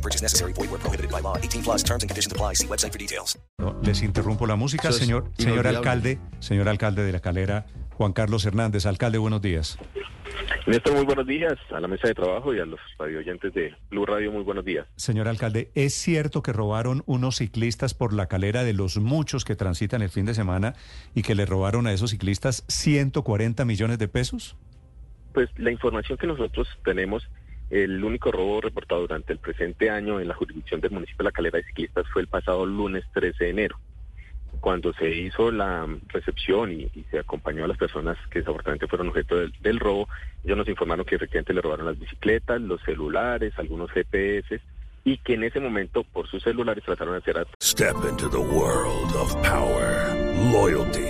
No purchase necessary. Void where prohibited by law. 18 plus terms and conditions apply. See website for details. No, les interrumpo la música, es señor, señor alcalde, señor alcalde de la calera, Juan Carlos Hernández. Alcalde, buenos días. Néstor, muy buenos días a la mesa de trabajo y a los radioyentes de Blue Radio, muy buenos días. Señor alcalde, ¿es cierto que robaron unos ciclistas por la calera de los muchos que transitan el fin de semana y que le robaron a esos ciclistas 140 millones de pesos? Pues la información que nosotros tenemos, el único robo reportado durante el presente año en la jurisdicción del municipio de La Calera de Ciclistas fue el pasado lunes 13 de enero. Cuando se hizo la recepción y, se acompañó a las personas que desafortunadamente fueron objeto del, del robo, ellos nos informaron que efectivamente le robaron las bicicletas, los celulares, algunos GPS y que en ese momento por sus celulares trataron de hacer Step into the world of power, loyalty,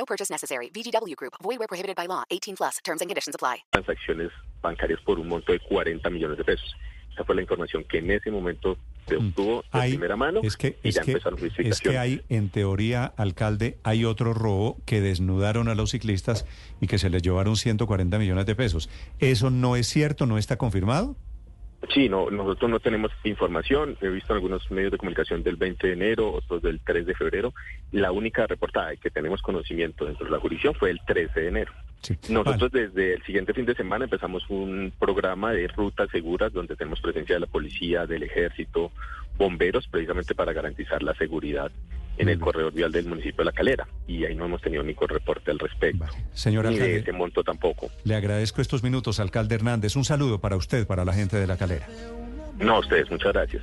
No purchase necessary. VGW Group. Void where prohibited by law. 18 plus. Terms and conditions apply. transacciones bancarias por un monto de 40 millones de pesos. Esa fue la información que en ese momento se obtuvo de Hay- primera mano es que, y es ya que, empezaron es que hay, en teoría, alcalde, hay otro robo que desnudaron a los ciclistas y que se les llevaron 140 millones de pesos. ¿Eso no es cierto? ¿No está confirmado? Sí, no, nosotros no tenemos información. He visto en algunos medios de comunicación del 20 de enero, otros del 3 de febrero. La única reportada que tenemos conocimiento dentro de la jurisdicción fue el 13 de enero. Sí. Nosotros Vale. desde el siguiente fin de semana empezamos un programa de rutas seguras donde tenemos presencia de la policía, del ejército, bomberos, precisamente para garantizar la seguridad en el bien. corredor vial del municipio de La Calera. Y ahí no hemos tenido ningún reporte al respecto. Vale. Señor Ni de alcalde, ese monto tampoco. le agradezco estos minutos, alcalde Hernández. Un saludo para usted, para la gente de la calera. No, a ustedes, muchas gracias.